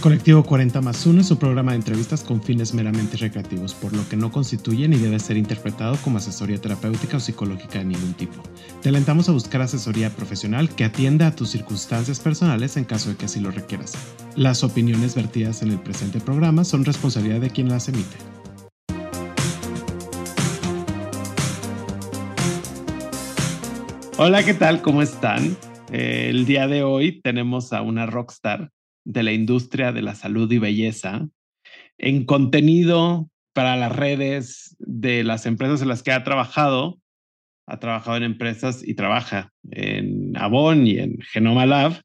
Colectivo 40 más 1 es un programa de entrevistas con fines meramente recreativos, por lo que no constituye ni debe ser interpretado como asesoría terapéutica o psicológica de ningún tipo. Te alentamos a buscar asesoría profesional que atienda a tus circunstancias personales en caso de que así lo requieras. Las opiniones vertidas en el presente programa son responsabilidad de quien las emite. Hola, ¿qué tal? ¿Cómo están? Eh, el día de hoy tenemos a una rockstar de la industria de la salud y belleza en contenido para las redes de las empresas en las que ha trabajado. Ha trabajado en empresas y trabaja en Avon y en Genoma Lab.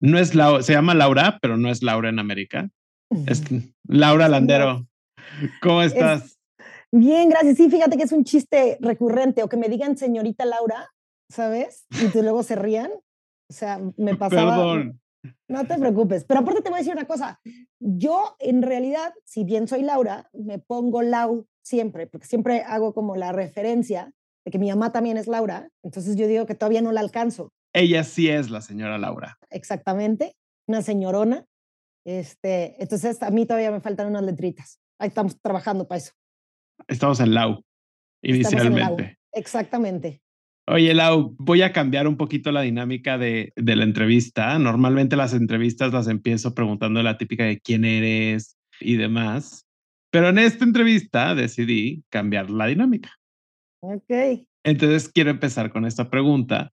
No es Laura, se llama Laura, pero no es Laura en América. Es Laura Landero. ¿Cómo estás? bien, gracias. Sí, fíjate que es un chiste recurrente o que me digan señorita Laura, ¿sabes? Y luego se rían. O sea, me pasaba. Perdón. No te preocupes, pero aparte te voy a decir una cosa. Yo, en realidad, si bien soy Laura, me pongo Lau siempre, porque siempre hago como la referencia de que mi mamá también es Laura, entonces yo digo que todavía no la alcanzo. Ella sí es la señora Laura. Exactamente, una señorona. Este, entonces a mí todavía me faltan unas letritas. Ahí estamos trabajando para eso. Estamos en Lau, inicialmente. Exactamente. Oye, Lau, voy a cambiar un poquito la dinámica de, de, la entrevista. Normalmente las entrevistas las empiezo preguntando la típica de quién eres y demás. Pero en esta entrevista decidí cambiar la dinámica. Ok. Entonces quiero empezar con esta pregunta.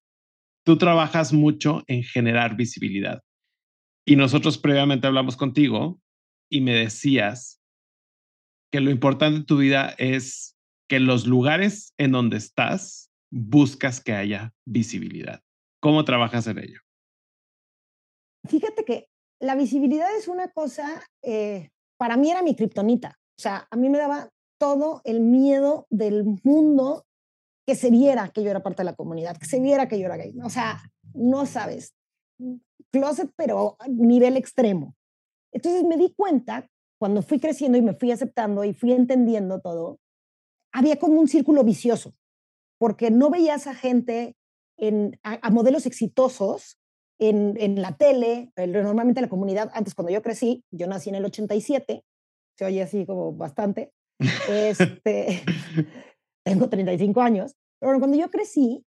Tú trabajas mucho en generar visibilidad y nosotros previamente hablamos contigo y me decías que lo importante en tu vida es que los lugares en donde estás buscas que haya visibilidad. ¿Cómo trabajas en ello? Fíjate que la visibilidad es una cosa, eh, para mí era mi kriptonita. O sea, a mí me daba todo el miedo del mundo que se viera que yo era parte de la comunidad, que se viera que yo era gay. O sea, no sabes, closet, pero a nivel extremo. Entonces me di cuenta, cuando fui creciendo y me fui aceptando y fui entendiendo todo, había como un círculo vicioso porque no veías a gente, en, a, modelos exitosos en, en, la tele, normalmente la comunidad, antes cuando yo crecí, yo nací en el 87, se oye así como bastante, este, tengo 35 años, pero cuando yo crecí,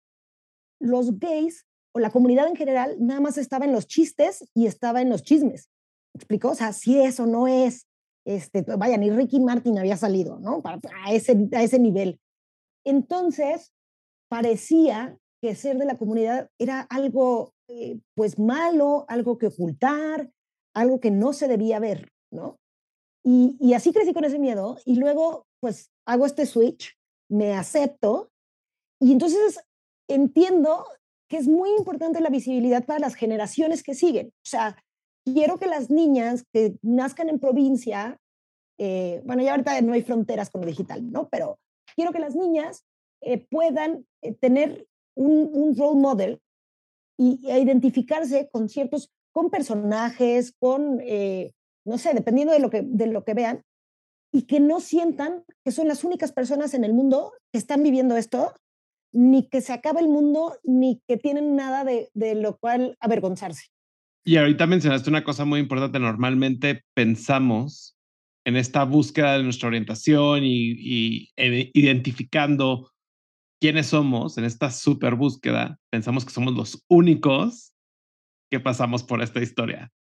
los gays o la comunidad en general nada más estaba en los chistes y estaba en los chismes. ¿Me explicó? O sea, si eso no es, este, vaya, ni Ricky Martin había salido, ¿no? Para, a, ese, a ese nivel. Entonces, parecía que ser de la comunidad era algo eh, pues malo, algo que ocultar, algo que no se debía ver, ¿no? Y, así crecí con ese miedo y luego pues hago este switch, me acepto y entonces entiendo que es muy importante la visibilidad para las generaciones que siguen. O sea, quiero que las niñas que nazcan en provincia, eh, bueno, ya ahorita no hay fronteras con lo digital, ¿no? Pero quiero que las niñas eh, puedan eh, tener un, un, role model y, identificarse con ciertos, con personajes, con, eh, no sé, dependiendo de lo, que, de lo que vean, y que no sientan que son las únicas personas en el mundo que están viviendo esto, ni que se acaba el mundo, ni que tienen nada de, de lo cual avergonzarse. Y ahorita mencionaste una cosa muy importante. Normalmente pensamos en esta búsqueda de nuestra orientación y, y identificando quiénes somos en esta super búsqueda, pensamos que somos los únicos que pasamos por esta historia.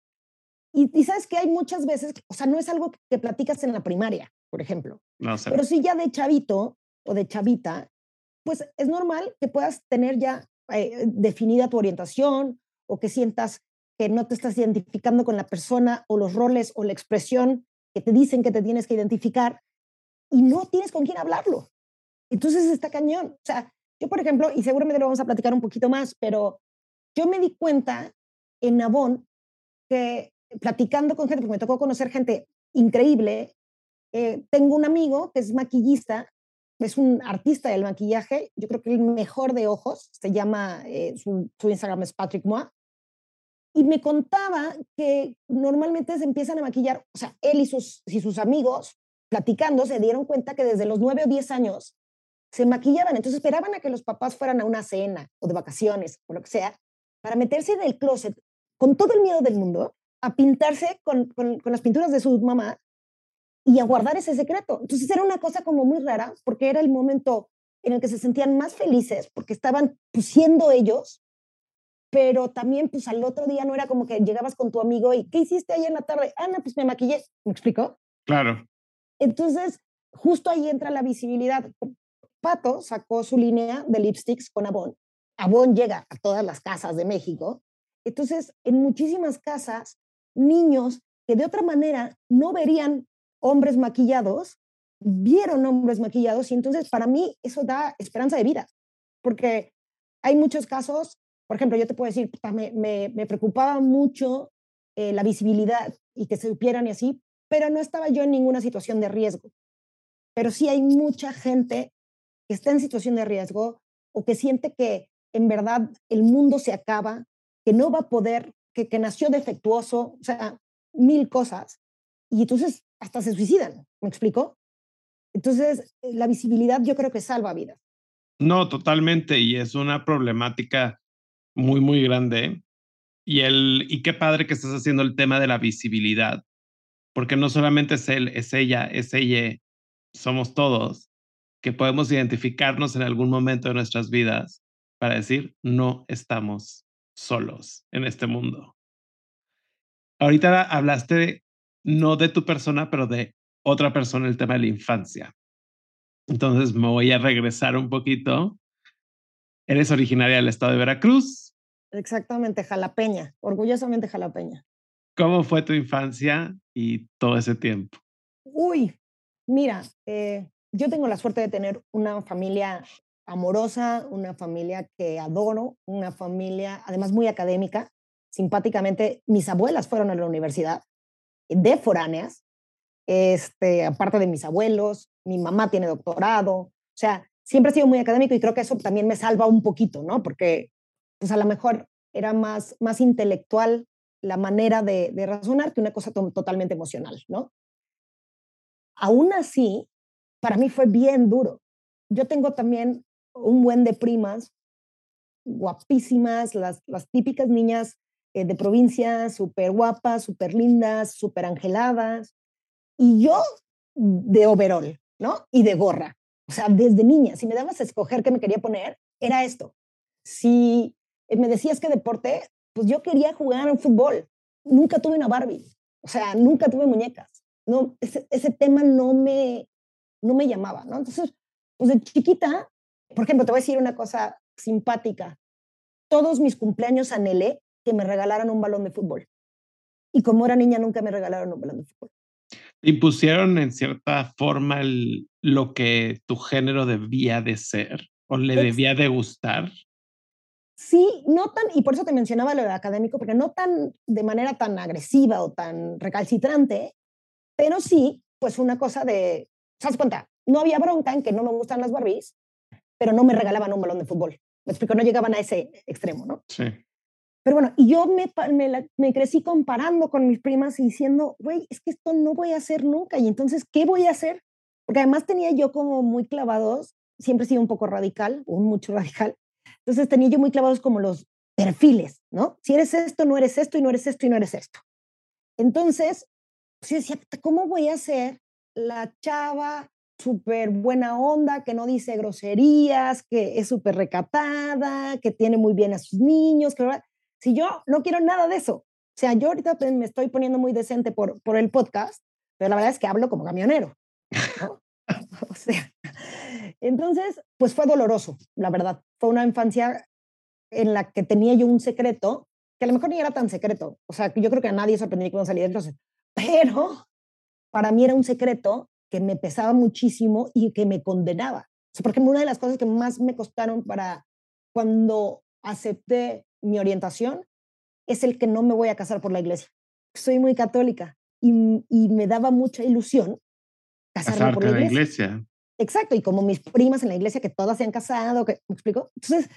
Y, sabes que hay muchas veces, o sea, no es algo que platicas en la primaria, por ejemplo. No sé. Pero si ya de chavito o de chavita, pues es normal que puedas tener ya eh, definida tu orientación o que sientas que no te estás identificando con la persona o los roles o la expresión que te dicen que te tienes que identificar y no tienes con quién hablarlo. Entonces está cañón. O sea, yo, por ejemplo, y seguramente lo vamos a platicar un poquito más, pero yo me di cuenta en Nabón que platicando con gente, porque me tocó conocer gente increíble, eh, tengo un amigo que es maquillista, es un artista del maquillaje, yo creo que el mejor de ojos, se llama, eh, su, su, Instagram es Patrick Moa, y me contaba que normalmente se empiezan a maquillar, o sea, él y sus, y sus amigos, platicando, se dieron cuenta que desde los nueve o diez años se maquillaban, entonces esperaban a que los papás fueran a una cena o de vacaciones o lo que sea, para meterse en el closet con todo el miedo del mundo a pintarse con, con, las pinturas de su mamá y a guardar ese secreto. Entonces era una cosa como muy rara porque era el momento en el que se sentían más felices porque estaban pues, siendo ellos, pero también pues al otro día no era como que llegabas con tu amigo y ¿qué hiciste ayer en la tarde? Ana, ah, pues me maquillé. ¿Me explico? Claro. Entonces, justo ahí entra la visibilidad. Pato sacó su línea de lipsticks con Avon. Avon llega a todas las casas de México. Entonces, en muchísimas casas, niños que de otra manera no verían hombres maquillados, vieron hombres maquillados y entonces para mí eso da esperanza de vida, porque hay muchos casos, por ejemplo, yo te puedo decir, me, preocupaba mucho eh, la visibilidad y que se supieran y así, pero no estaba yo en ninguna situación de riesgo. Pero sí hay mucha gente que está en situación de riesgo o que siente que en verdad el mundo se acaba, que no va a poder, que, que nació defectuoso, o sea, mil cosas. Y entonces hasta se suicidan, ¿me explico? Entonces, eh, la visibilidad yo creo que salva vidas. No, totalmente, y es una problemática muy, muy grande. Y, el, y qué padre que estás haciendo el tema de la visibilidad, porque no solamente es él, es ella, es ella, somos todos, que podemos identificarnos en algún momento de nuestras vidas para decir, no estamos solos en este mundo. Ahorita hablaste no de tu persona, pero de otra persona, el tema de la infancia. Entonces me voy a regresar un poquito. Eres originaria del estado de Veracruz. Exactamente, jalapeña, orgullosamente jalapeña. ¿Cómo fue tu infancia y todo ese tiempo? Uy, mira, eh, yo tengo la suerte de tener una familia amorosa, una familia que adoro, una familia además muy académica. Simpáticamente, mis abuelas fueron a la universidad de foráneas, este, aparte de mis abuelos, mi mamá tiene doctorado, o sea, siempre he sido muy académico y creo que eso también me salva un poquito, ¿no? Porque pues a lo mejor era más, más intelectual la manera de, de razonar que una cosa totalmente emocional, ¿no? Aún así, para mí fue bien duro. Yo tengo también un buen de primas guapísimas, las, las típicas niñas eh, de provincia, súper guapas, súper lindas, súper angeladas. Y yo de overall, ¿no? Y de gorra. O sea, desde niña, si me dabas a escoger qué me quería poner, era esto. Si me decías que deporte, pues yo quería jugar en fútbol. Nunca tuve una Barbie. O sea, nunca tuve muñecas. No, ese, ese tema no me, no me llamaba, ¿no? Entonces, pues de chiquita, por ejemplo, te voy a decir una cosa simpática. Todos mis cumpleaños anhelé que me regalaran un balón de fútbol. Y como era niña, nunca me regalaron un balón de fútbol. ¿Impusieron en cierta forma lo que tu género debía de ser o le debía de gustar? Sí, no tan, y por eso te mencionaba lo de académico, porque no tan de manera tan agresiva o tan recalcitrante, pero sí, pues una cosa de, ¿sabes cuenta? No había bronca en que no me gustan las Barbies, pero no me regalaban un balón de fútbol. Me explico, no llegaban a ese extremo, ¿no? Sí. Pero bueno, y yo me, me, crecí comparando con mis primas y diciendo, güey, es que esto no voy a hacer nunca. Y entonces, ¿qué voy a hacer? Porque además tenía yo como muy clavados, siempre he sido un poco radical, o mucho radical. Entonces tenía yo muy clavados como los perfiles, ¿no? Si eres esto, no eres esto, y no eres esto, y no eres esto. Entonces, pues yo decía, ¿cómo voy a ser la chava súper buena onda, que no dice groserías, que es súper recatada, que tiene muy bien a sus niños, que si yo no quiero nada de eso, o sea, yo ahorita me estoy poniendo muy decente por, por el podcast, pero la verdad es que hablo como camionero. o sea, entonces, pues fue doloroso, la verdad. Fue una infancia en la que tenía yo un secreto, que a lo mejor ni era tan secreto. O sea, yo creo que a nadie sorprendió cuando salí del closet. Pero para mí era un secreto que me pesaba muchísimo y que me condenaba. O sea, por ejemplo, una de las cosas que más me costaron para cuando acepté mi orientación es el que no me voy a casar por la iglesia. Soy muy católica y, me daba mucha ilusión casarme por la iglesia. Exacto, y como mis primas en la iglesia que todas se han casado, que, ¿me explico? Entonces,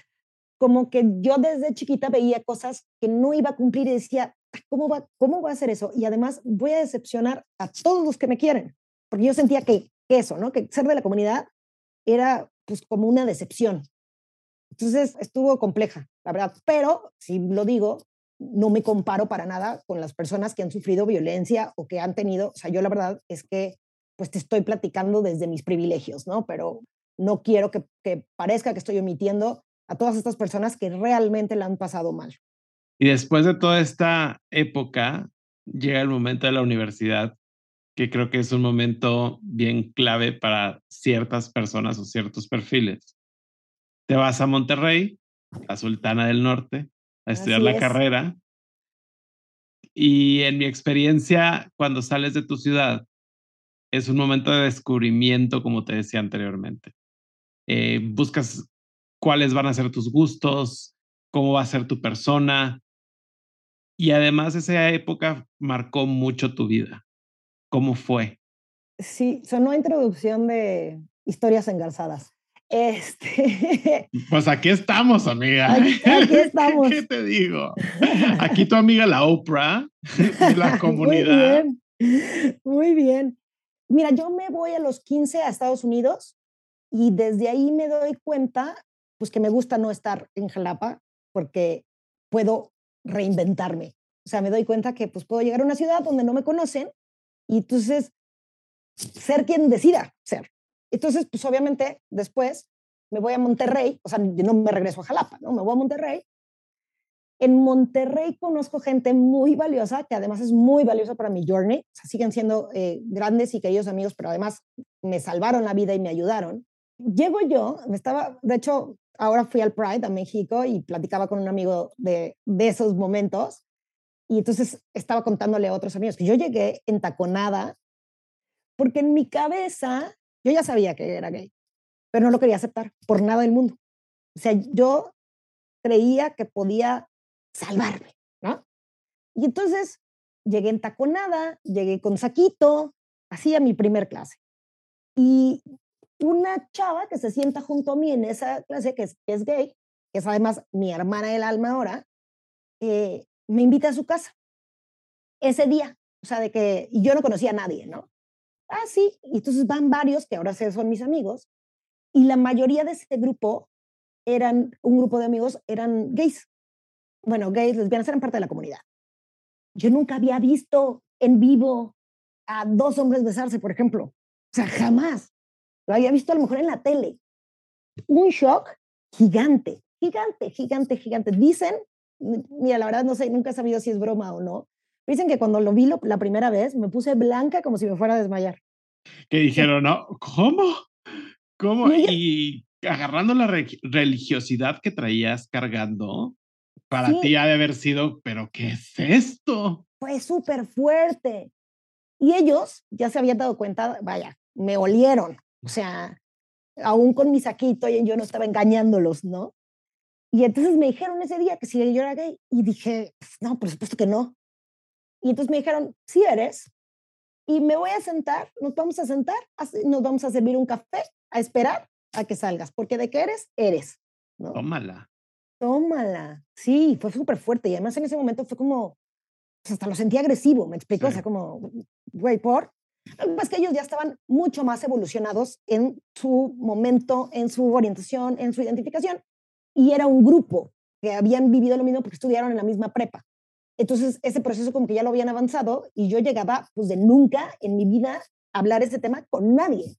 como que yo desde chiquita veía cosas que no iba a cumplir y decía, ¿cómo va, cómo va a hacer eso? Y además voy a decepcionar a todos los que me quieren, porque yo sentía que, que eso, ¿no? Que ser de la comunidad era pues como una decepción. Entonces estuvo compleja, la verdad, pero si lo digo, no me comparo para nada con las personas que han sufrido violencia o que han tenido, o sea, yo la verdad es que pues te estoy platicando desde mis privilegios, ¿no? Pero no quiero que, que parezca que estoy omitiendo a todas estas personas que realmente la han pasado mal. Y después de toda esta época, llega el momento de la universidad, que creo que es un momento bien clave para ciertas personas o ciertos perfiles. Te vas a Monterrey, la Sultana del Norte, a estudiar la carrera. Y en mi experiencia, cuando sales de tu ciudad, es un momento de descubrimiento, como te decía anteriormente. Eh, buscas cuáles van a ser tus gustos, cómo va a ser tu persona. Y además esa época marcó mucho tu vida. ¿Cómo fue? Sí, sonó introducción de historias engarzadas. Este. Pues aquí estamos, amiga. Aquí, estamos. ¿Qué te digo? Aquí tu amiga la Oprah de la comunidad. Muy bien. Muy bien. Mira, yo me voy a los 15 a Estados Unidos y desde ahí me doy cuenta, pues que me gusta no estar en Jalapa porque puedo reinventarme. O sea, me doy cuenta que pues puedo llegar a una ciudad donde no me conocen y entonces ser quien decida ser. Entonces, pues obviamente después me voy a Monterrey, o sea, no me regreso a Jalapa, ¿no? Me voy a Monterrey. En Monterrey conozco gente muy valiosa, que además es muy valiosa para mi journey. O sea, siguen siendo eh, grandes y queridos amigos, pero además me salvaron la vida y me ayudaron. Llego yo, me estaba, de hecho, ahora fui al Pride a México y platicaba con un amigo de, esos momentos. Y entonces estaba contándole a otros amigos que yo llegué entaconada porque en mi cabeza yo ya sabía que era gay, pero no lo quería aceptar por nada del mundo. O sea, yo creía que podía salvarme, ¿no? Y entonces llegué en taconada, llegué con saquito, así a mi primer clase. Y una chava que se sienta junto a mí en esa clase, que es, es gay, que es además mi hermana del alma ahora, eh, me invita a su casa ese día. O sea, de que yo no conocía a nadie, ¿no? Ah, sí. Y entonces van varios, que ahora son mis amigos, y la mayoría de ese grupo eran, un grupo de amigos, eran gays. Bueno, gays, lesbianas, eran parte de la comunidad. Yo nunca había visto en vivo a dos hombres besarse, por ejemplo. O sea, jamás. Lo había visto a lo mejor en la tele. Un shock gigante, gigante, gigante, gigante. Dicen, mira, la verdad no sé, nunca he sabido si es broma o no, Dicen que cuando lo vi la primera vez me puse blanca como si me fuera a desmayar. Que dijeron, no, ¿cómo? ¿Cómo? Y, agarrando la religiosidad que traías cargando, para ti ha de haber sido, pero ¿qué es esto? Fue súper fuerte. Y ellos ya se habían dado cuenta, vaya, me olieron. O sea, aún con mi saquito, yo no estaba engañándolos, ¿no? Y entonces me dijeron ese día que si yo era gay. Y dije, no, por supuesto que no. Y entonces me dijeron, sí eres. Y me voy a sentar, nos vamos a sentar, nos vamos a servir un café, a esperar a que salgas, porque de qué eres, eres. ¿no? Tómala. Tómala. Sí, fue súper fuerte. Y además en ese momento fue como, pues hasta lo sentí agresivo, me explicó, o sea, como, güey, por. Es que ellos ya estaban mucho más evolucionados en su momento, en su orientación, en su identificación. Y era un grupo que habían vivido lo mismo porque estudiaron en la misma prepa. Entonces, ese proceso como que ya lo habían avanzado y yo llegaba, pues de nunca en mi vida hablar ese tema con nadie.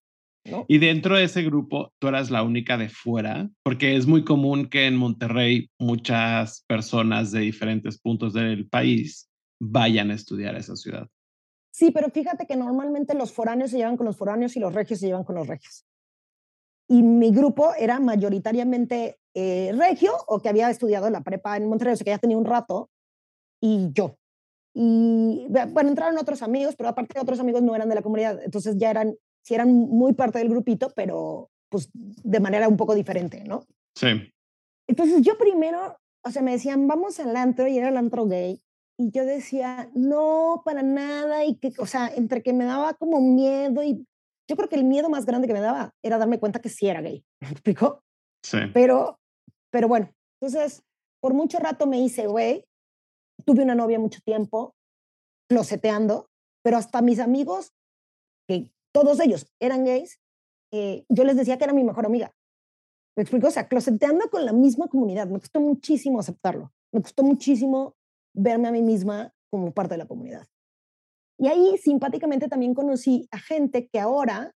Y dentro de ese grupo, tú eras la única de fuera, porque es muy común que en Monterrey muchas personas de diferentes puntos del país vayan a estudiar a esa ciudad. Sí, pero fíjate que normalmente los foráneos se llevan con los foráneos y los regios se llevan con los regios. Y mi grupo era mayoritariamente eh, regio o que había estudiado la prepa en Monterrey, o sea que ya tenía un rato, y yo. Y bueno, entraron otros amigos, pero aparte otros amigos no eran de la comunidad, entonces ya eran, sí eran muy parte del grupito, pero pues de manera un poco diferente, ¿no? Sí. Entonces yo primero, o sea, me decían, vamos al antro y era el antro gay. Y yo decía, no, para nada. Y que, o sea, entre que me daba como miedo y yo creo que el miedo más grande que me daba era darme cuenta que sí era gay. ¿Me explicó? Sí. Pero, pero bueno, entonces por mucho rato me hice güey tuve una novia mucho tiempo, closeteando, pero hasta mis amigos, que todos ellos eran gays, eh, yo les decía que era mi mejor amiga. ¿Me explico? O sea, closeteando con la misma comunidad. Me costó muchísimo aceptarlo. Me costó muchísimo verme a mí misma como parte de la comunidad. Y ahí simpáticamente también conocí a gente que ahora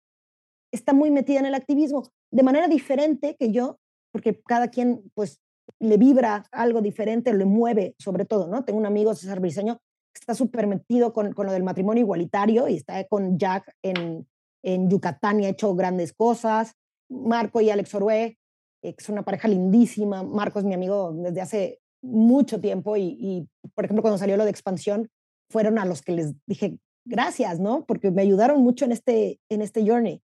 está muy metida en el activismo de manera diferente que yo, porque cada quien pues le vibra algo diferente, le mueve sobre todo, ¿no? Tengo un amigo, César Briseño, que está súper metido con, con, lo del matrimonio igualitario y está con Jack en, en Yucatán y ha hecho grandes cosas. Marco y Alex Orue, eh, que es una pareja lindísima. Marco es mi amigo desde hace mucho tiempo y, y, por ejemplo, cuando salió lo de expansión, fueron a los que les dije gracias, ¿no? Porque me ayudaron mucho en este, en este journey.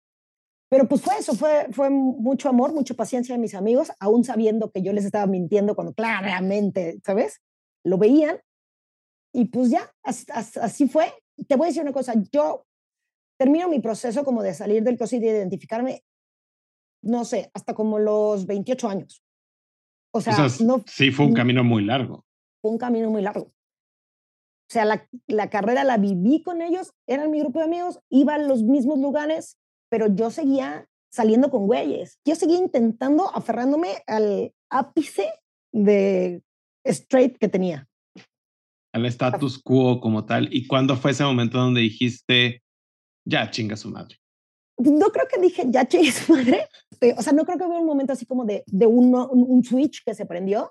Pero pues fue eso, fue, fue mucho amor, mucha paciencia de mis amigos, aún sabiendo que yo les estaba mintiendo cuando claramente, ¿sabes? Lo veían. Y pues ya, así, así fue. Te voy a decir una cosa, yo termino mi proceso como de salir del closet y de identificarme, no sé, hasta como los 28 años. O sea, no, sí fue un camino muy largo. Fue un camino muy largo. O sea, la, la carrera la viví con ellos, eran mi grupo de amigos, iba a los mismos lugares, pero yo seguía saliendo con güeyes. Yo seguía intentando, aferrándome al ápice de straight que tenía. Al status quo como tal. ¿Y cuándo fue ese momento donde dijiste, ya chinga su madre? No creo que dije, ya chinga su madre. O sea, no creo que hubiera un momento así como de, de un, un switch que se prendió.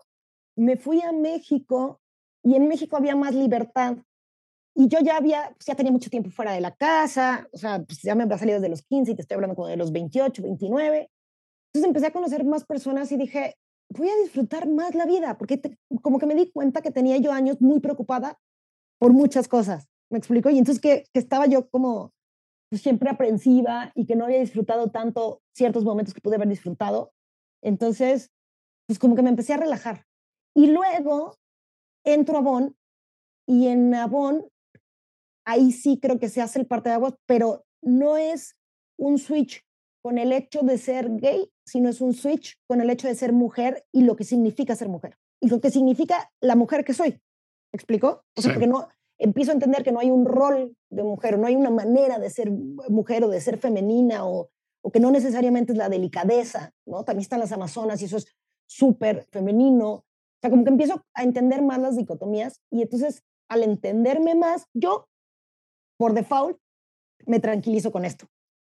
Me fui a México y en México había más libertad. Y yo ya había, pues ya tenía mucho tiempo fuera de la casa, o sea, pues ya me había salido desde los 15 y te estoy hablando como de los 28, 29. Entonces empecé a conocer más personas y dije, voy a disfrutar más la vida, porque como que me di cuenta que tenía yo años muy preocupada por muchas cosas, ¿me explico? Y entonces que, que estaba yo como pues, siempre aprensiva y que no había disfrutado tanto ciertos momentos que pude haber disfrutado. Entonces, pues como que me empecé a relajar. Y luego entro a Avon y en Avon ahí sí creo que se hace el parte de agua, pero no es un switch con el hecho de ser gay, sino es un switch con el hecho de ser mujer y lo que significa ser mujer y lo que significa la mujer que soy. ¿Me explico? O sea, porque no empiezo a entender que no hay un rol de mujer, no hay una manera de ser mujer o de ser femenina o, o que no necesariamente es la delicadeza, ¿no? También están las amazonas y eso es súper femenino. O sea, como que empiezo a entender más las dicotomías y entonces al entenderme más, yo por default, me tranquilizo con esto.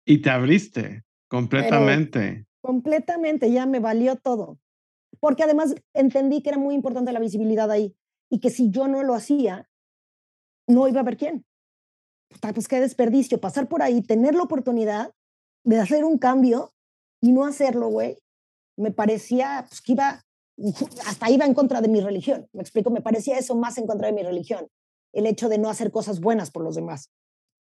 Y te abriste completamente. completamente, ya me valió todo. Porque además entendí que era muy importante la visibilidad ahí y que si yo no lo hacía, no iba a haber quién. Pues qué desperdicio, pasar por ahí, tener la oportunidad de hacer un cambio y no hacerlo, güey, me parecía pues, que iba, hasta iba en contra de mi religión. Me explico, me parecía eso más en contra de mi religión el hecho de no hacer cosas buenas por los demás,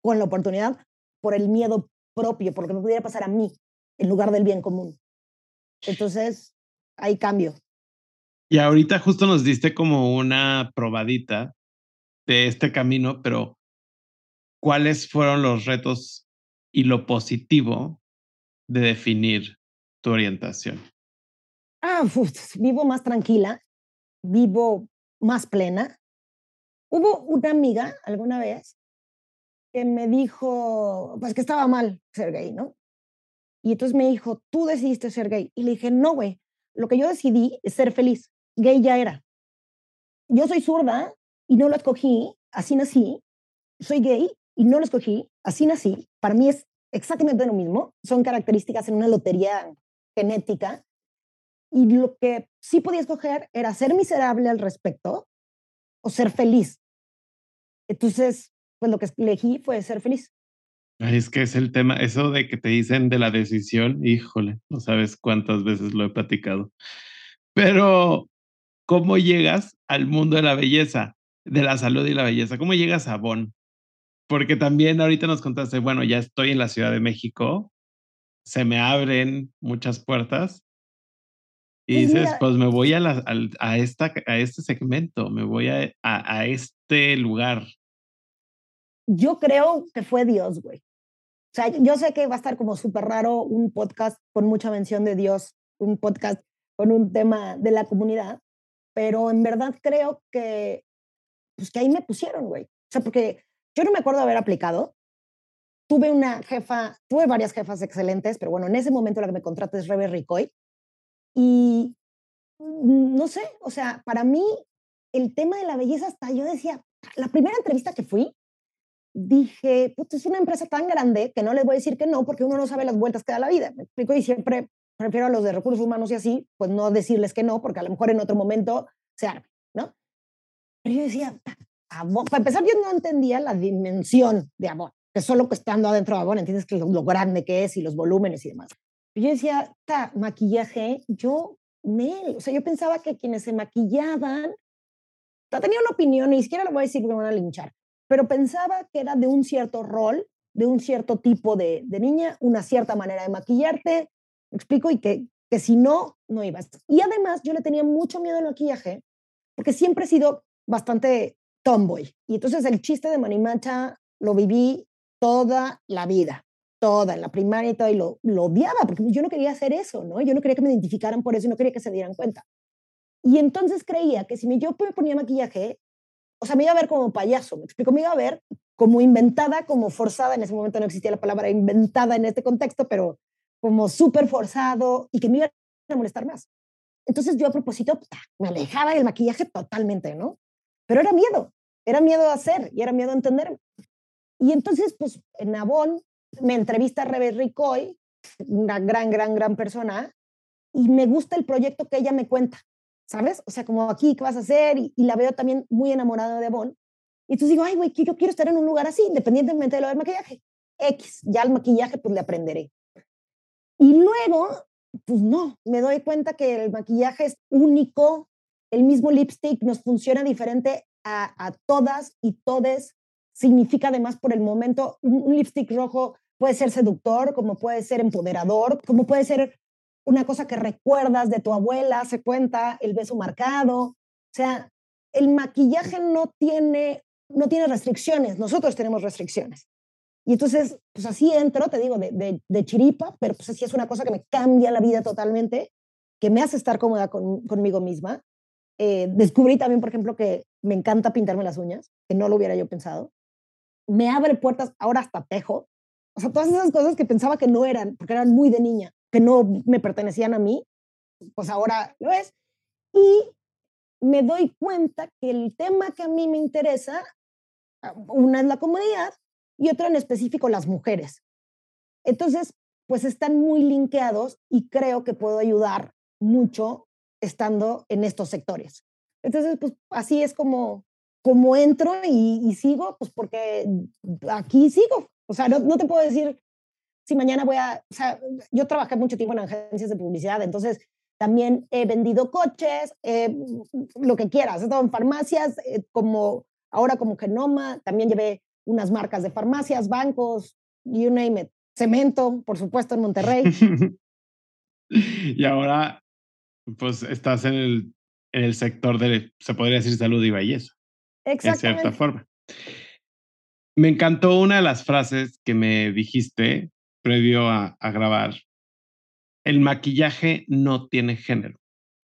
con la oportunidad por el miedo propio, por lo que me pudiera pasar a mí, en lugar del bien común. Entonces, hay cambio. Y ahorita justo nos diste como una probadita de este camino, pero ¿cuáles fueron los retos y lo positivo de definir tu orientación? Ah, vivo más tranquila, vivo más plena, Hubo una amiga alguna vez que me dijo, pues que estaba mal ser gay, ¿no? Y entonces me dijo, tú decidiste ser gay. Y le dije, no, güey, lo que yo decidí es ser feliz. Gay ya era. Yo soy zurda y no lo escogí, así nací. Soy gay y no lo escogí, así nací. Para mí es exactamente lo mismo. Son características en una lotería genética. Y lo que sí podía escoger era ser miserable al respecto o ser feliz. Entonces, pues lo que elegí fue ser feliz. es que es el tema, eso de que te dicen de la decisión, híjole, no sabes cuántas veces lo he platicado. Pero, ¿cómo llegas al mundo de la belleza, de la salud y la belleza? ¿Cómo llegas a Bonn? Porque también ahorita nos contaste, bueno, ya estoy en la Ciudad de México, se me abren muchas puertas. Y pues dices, pues me voy a, la, a, esta, a este segmento, me voy a, a este lugar yo creo que fue Dios, güey. O sea, yo sé que va a estar como súper raro un podcast con mucha mención de Dios, un podcast con un tema de la comunidad, pero en verdad creo que, pues que ahí me pusieron, güey. O sea, porque yo no me acuerdo de haber aplicado. Tuve una jefa, tuve varias jefas excelentes, pero bueno, en ese momento la que me contrata es Rebe Ricoy. Y no sé, o sea, para mí el tema de la belleza hasta yo decía, la primera entrevista que fui, dije, pues es una empresa tan grande que no les voy a decir que no, porque uno no sabe las vueltas que da la vida. Me explico y siempre prefiero a los de recursos humanos y así, pues no decirles que no, porque a lo mejor en otro momento se arme. Pero yo decía, para empezar, yo no entendía la dimensión de Avon, que solo estando adentro de Avon entiendes que lo, lo, grande que es y los volúmenes y demás. Yo decía, ta, maquillaje, yo, Mel, o sea, yo pensaba que quienes se maquillaban, tenía una opinión, ni siquiera lo voy a decir porque me van a linchar, pero pensaba que era de un cierto rol, de un cierto tipo de, de niña, una cierta manera de maquillarte, me explico, y que, que si no, no ibas. Y además yo le tenía mucho miedo al maquillaje, porque siempre he sido bastante tomboy. Y entonces el chiste de Manimacha lo viví toda la vida, toda, en la primaria y todo, y lo, lo odiaba, porque yo no quería hacer eso, ¿no? Yo no quería que me identificaran por eso y no quería que se dieran cuenta. Y entonces creía que si me, yo me ponía maquillaje, o sea, me iba a ver como payaso, me explico, me iba a ver como inventada, como forzada, en ese momento no existía la palabra inventada en este contexto, pero como súper forzado y que me iba a molestar más. Entonces yo a propósito me alejaba del maquillaje totalmente, ¿no? Pero era miedo, era miedo a hacer y era miedo a entender. Y entonces, pues en Avon me entrevista a Rebe Ricoy, una gran, gran, gran persona, y me gusta el proyecto que ella me cuenta, ¿sabes? O sea, como aquí, ¿qué vas a hacer? Y, la veo también muy enamorada de Avon. Y entonces digo, ay, güey, yo quiero estar en un lugar así, independientemente de lo del maquillaje. X, ya el maquillaje, pues le aprenderé. Y luego, pues no, me doy cuenta que el maquillaje es único, el mismo lipstick nos funciona diferente a, todas y todes. Significa además por el momento, un, lipstick rojo puede ser seductor, como puede ser empoderador, como puede ser una cosa que recuerdas de tu abuela, se cuenta, el beso marcado. O sea, el maquillaje no tiene, no tiene restricciones, nosotros tenemos restricciones. Y entonces, pues así entro, te digo, de, de, chiripa, pero pues así es una cosa que me cambia la vida totalmente, que me hace estar cómoda conmigo misma. Eh, descubrí también, por ejemplo, que me encanta pintarme las uñas, que no lo hubiera yo pensado. Me abre puertas, ahora hasta tejo. O sea, todas esas cosas que pensaba que no eran, porque eran muy de niña, que no me pertenecían a mí, pues ahora lo es. Y me doy cuenta que el tema que a mí me interesa, ah, una es la comodidad y otra en específico las mujeres. Entonces, pues están muy linkeados y creo que puedo ayudar mucho estando en estos sectores. Entonces, pues así es como, como entro y, sigo, pues porque aquí sigo. O sea, no, no, te puedo decir si mañana voy a, o sea, yo trabajé mucho tiempo en agencias de publicidad, entonces también he vendido coches, eh, lo que quieras, he estado en farmacias, eh, como ahora como Genoma, también llevé unas marcas de farmacias, bancos, you name it, cemento, por supuesto, en Monterrey. y ahora pues estás en el, en el sector de, se podría decir, salud y belleza. Exactamente. En cierta forma. Me encantó una de las frases que me dijiste previo a, a grabar. El maquillaje no tiene género.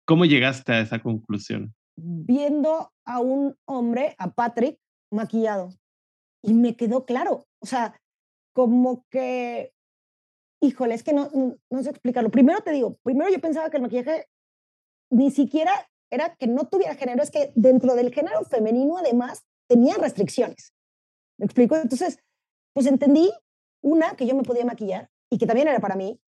¿Cómo llegaste a esa conclusión? Viendo a un hombre, a Patrick, maquillado. Y me quedó claro. O sea, como que, híjole, es que no, no sé explicarlo. Primero te digo, primero yo pensaba que el maquillaje ni siquiera era que no tuviera género, es que dentro del género femenino además tenía restricciones. ¿Me explico? Entonces, pues entendí, una, que yo me podía maquillar y que también era para mí.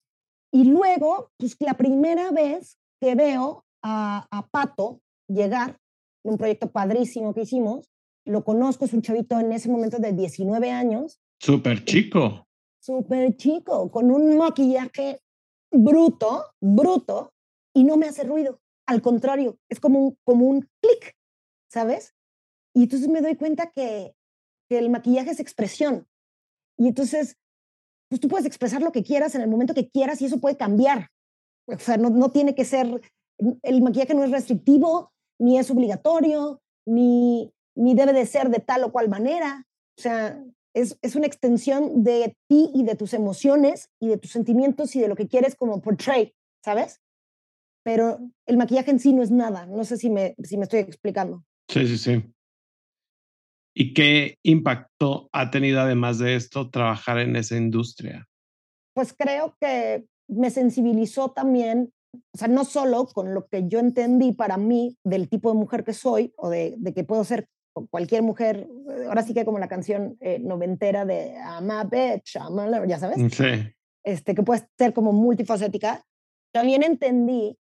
Y luego, pues la primera vez que veo a, a Pato llegar, un proyecto padrísimo que hicimos, lo conozco, es un chavito en ese momento de 19 años. Súper chico. Súper chico, con un maquillaje bruto, bruto, y no me hace ruido. Al contrario, es como un, como un clic, ¿sabes? Y entonces me doy cuenta que, que el maquillaje es expresión. Y entonces, pues tú puedes expresar lo que quieras en el momento que quieras y eso puede cambiar. O sea, no, no tiene que ser, el maquillaje no es restrictivo, ni es obligatorio, ni, ni debe de ser de tal o cual manera. O sea, es, es, una extensión de ti y de tus emociones y de tus sentimientos y de lo que quieres como portray, ¿sabes? Pero el maquillaje en sí no es nada. No sé si me, si me estoy explicando. Sí, sí, sí. ¿Y qué impacto ha tenido además de esto trabajar en esa industria? Pues creo que me sensibilizó también o sea, no solo con lo que yo entendí para mí del tipo de mujer que soy o de, de que puedo ser cualquier mujer, ahora sí que como la canción eh, noventera de I'm a bitch, I'm a, ya sabes, Sí. este, que puede ser como multifacética, también entendí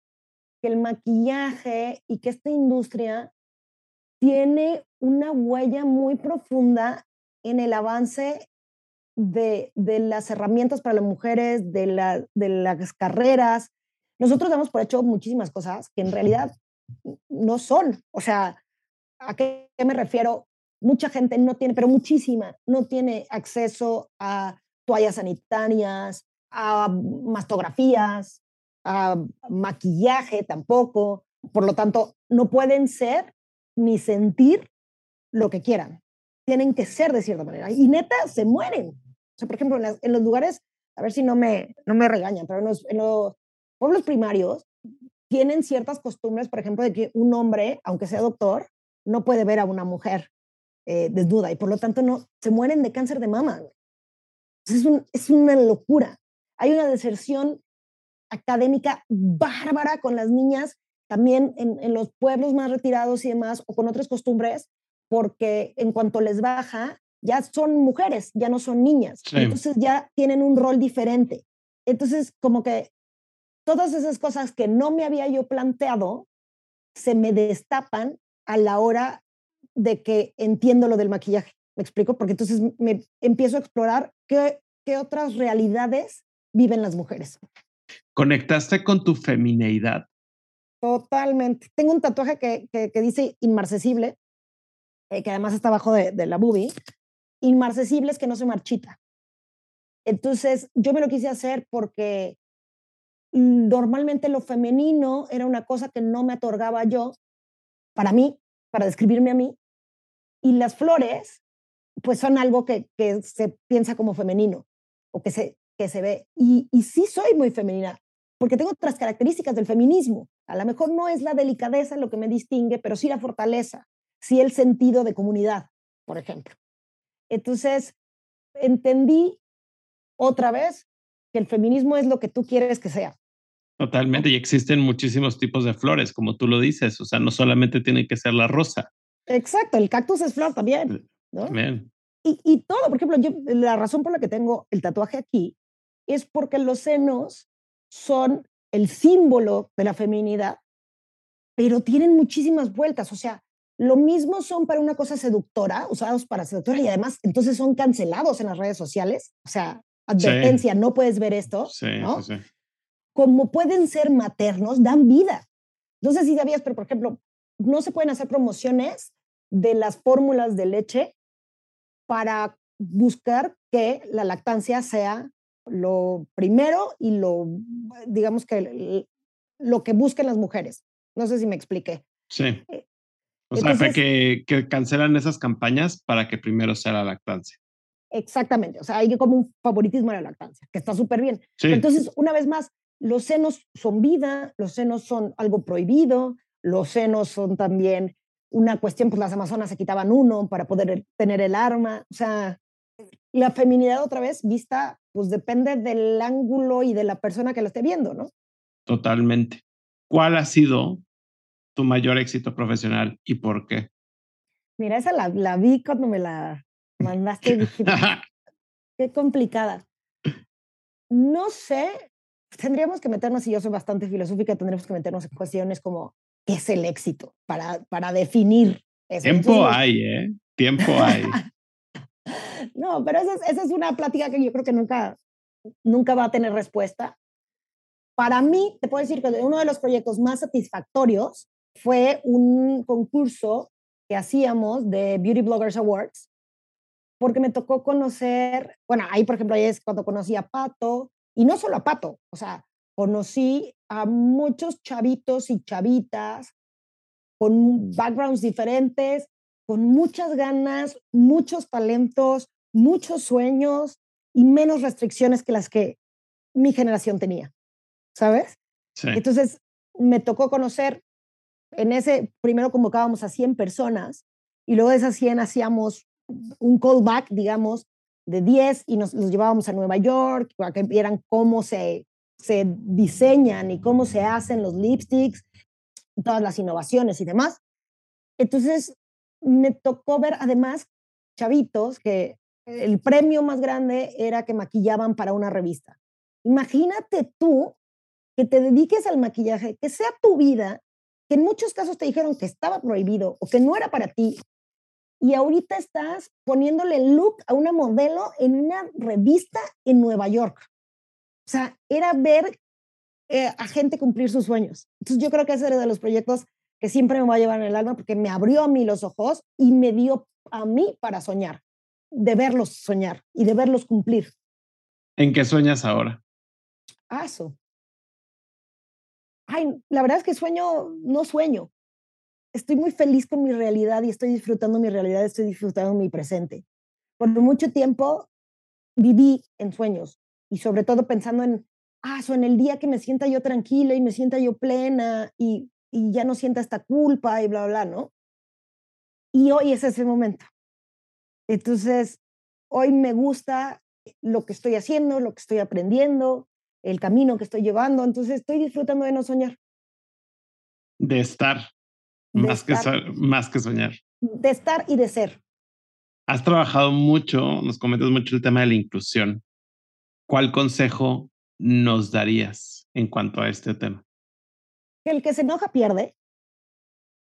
que el maquillaje y que esta industria tiene una huella muy profunda en el avance de, de las herramientas para las mujeres, de, la, de las carreras. Nosotros damos por hecho muchísimas cosas que en realidad no son. O sea, ¿a qué me refiero? Mucha gente no tiene, pero muchísima, no tiene acceso a toallas sanitarias, a mastografías, maquillaje tampoco. Por lo tanto, no pueden ser ni sentir lo que quieran. Tienen que ser de cierta manera. Y neta, se mueren. Por ejemplo, en, los lugares, a ver si no me, no me regañan, pero en los, en los pueblos primarios tienen ciertas costumbres, por ejemplo, de que un hombre, aunque sea doctor, no puede ver a una mujer eh, desnuda y por lo tanto no se mueren de cáncer de mama. Es, es una locura. Hay una deserción académica bárbara con las niñas también en, en, los pueblos más retirados y demás, o con otras costumbres, porque en cuanto les baja, ya son mujeres, ya no son niñas. Sí. Entonces ya tienen un rol diferente. Entonces, como que todas esas cosas que no me había yo planteado se me destapan a la hora de que entiendo lo del maquillaje. ¿Me explico? Porque entonces me empiezo a explorar qué, qué otras realidades viven las mujeres. ¿Conectaste con tu femineidad? Totalmente. Tengo un tatuaje que, que, dice inmarcesible, eh, que además está abajo de, de la boobie. Inmarcesible es que no se marchita. Entonces, yo me lo quise hacer porque normalmente lo femenino era una cosa que no me otorgaba yo para mí, para describirme a mí, y las flores, pues son algo que, que se piensa como femenino o que se, que se ve. Y, y sí soy muy femenina, porque tengo otras características del feminismo. A lo mejor no es la delicadeza lo que me distingue, pero sí la fortaleza, sí el sentido de comunidad, por ejemplo. Entonces, entendí otra vez que el feminismo es lo que tú quieres que sea. Totalmente, y existen muchísimos tipos de flores, como tú lo dices, o sea, no solamente tiene que ser la rosa. Exacto, el cactus es flor también. ¿no? También. Y, y todo, por ejemplo, yo, la razón por la que tengo el tatuaje aquí es porque los senos son el símbolo de la feminidad, pero tienen muchísimas vueltas, o sea, lo mismo son para una cosa seductora, usados para seductora, y además entonces son cancelados en las redes sociales, o sea, advertencia, sí. no puedes ver esto, sí, ¿no? Sí, como pueden ser maternos, dan vida. No sé si sabías, pero por ejemplo, no se pueden hacer promociones de las fórmulas de leche para buscar que la lactancia sea lo primero y lo, digamos que lo que busquen las mujeres. No sé si me expliqué. Sí. O sea, Entonces, que, que cancelan esas campañas para que primero sea la lactancia. Exactamente. O sea, hay como un favoritismo a la lactancia, que está súper bien. Sí. Entonces, una vez más, los senos son vida, los senos son algo prohibido, los senos son también una cuestión, pues las amazonas se quitaban uno para poder tener el arma, o sea, la feminidad otra vez vista, pues depende del ángulo y de la persona que lo esté viendo, ¿no? Totalmente. ¿Cuál ha sido tu mayor éxito profesional y por qué? Mira, esa la, la vi cuando me la mandaste. dije, qué complicada. No sé, tendríamos que meternos, y yo soy bastante filosófica, tendríamos que meternos en cuestiones como qué es el éxito para, para definir eso. Tiempo Entonces, hay, ¿eh? Tiempo hay. no, pero esa es, una plática que yo creo que nunca, nunca va a tener respuesta. Para mí, te puedo decir que uno de los proyectos más satisfactorios fue un concurso que hacíamos de Beauty Bloggers Awards, porque me tocó conocer, bueno, ahí por ejemplo, ahí es cuando conocí a Pato, y no solo a Pato, o sea, conocí a muchos chavitos y chavitas con backgrounds diferentes, con muchas ganas, muchos talentos, muchos sueños y menos restricciones que las que mi generación tenía, ¿sabes? Sí. Entonces, me tocó conocer, en ese, primero convocábamos a 100 personas y luego de esas 100 hacíamos un callback, digamos, de 10 y nos los llevábamos a Nueva York para que vieran cómo se se diseñan y cómo se hacen los lipsticks, todas las innovaciones y demás. Entonces, me tocó ver además chavitos que el premio más grande era que maquillaban para una revista. Imagínate tú que te dediques al maquillaje, que sea tu vida, que en muchos casos te dijeron que estaba prohibido o que no era para ti, y ahorita estás poniéndole look a una modelo en una revista en Nueva York. O sea, era ver eh, a gente cumplir sus sueños. Entonces yo creo que ese era de los proyectos que siempre me va a llevar en el alma porque me abrió a mí los ojos y me dio a mí para soñar, de verlos soñar y de verlos cumplir. ¿En qué sueñas ahora? Ah, eso. Ay, la verdad es que sueño, no sueño. Estoy muy feliz con mi realidad y estoy disfrutando mi realidad, estoy disfrutando mi presente. Por mucho tiempo viví en sueños y sobre todo pensando en, ah, en el día que me sienta yo tranquila y me sienta yo plena y, y ya no sienta esta culpa y bla, bla, ¿no? Y hoy es ese momento. Entonces, hoy me gusta lo que estoy haciendo, lo que estoy aprendiendo, el camino que estoy llevando. Entonces, estoy disfrutando de no soñar. De estar, más, que, más que soñar. De estar y de ser. Has trabajado mucho, nos comentas mucho el tema de la inclusión. ¿Cuál consejo nos darías en cuanto a este tema? El que se enoja pierde,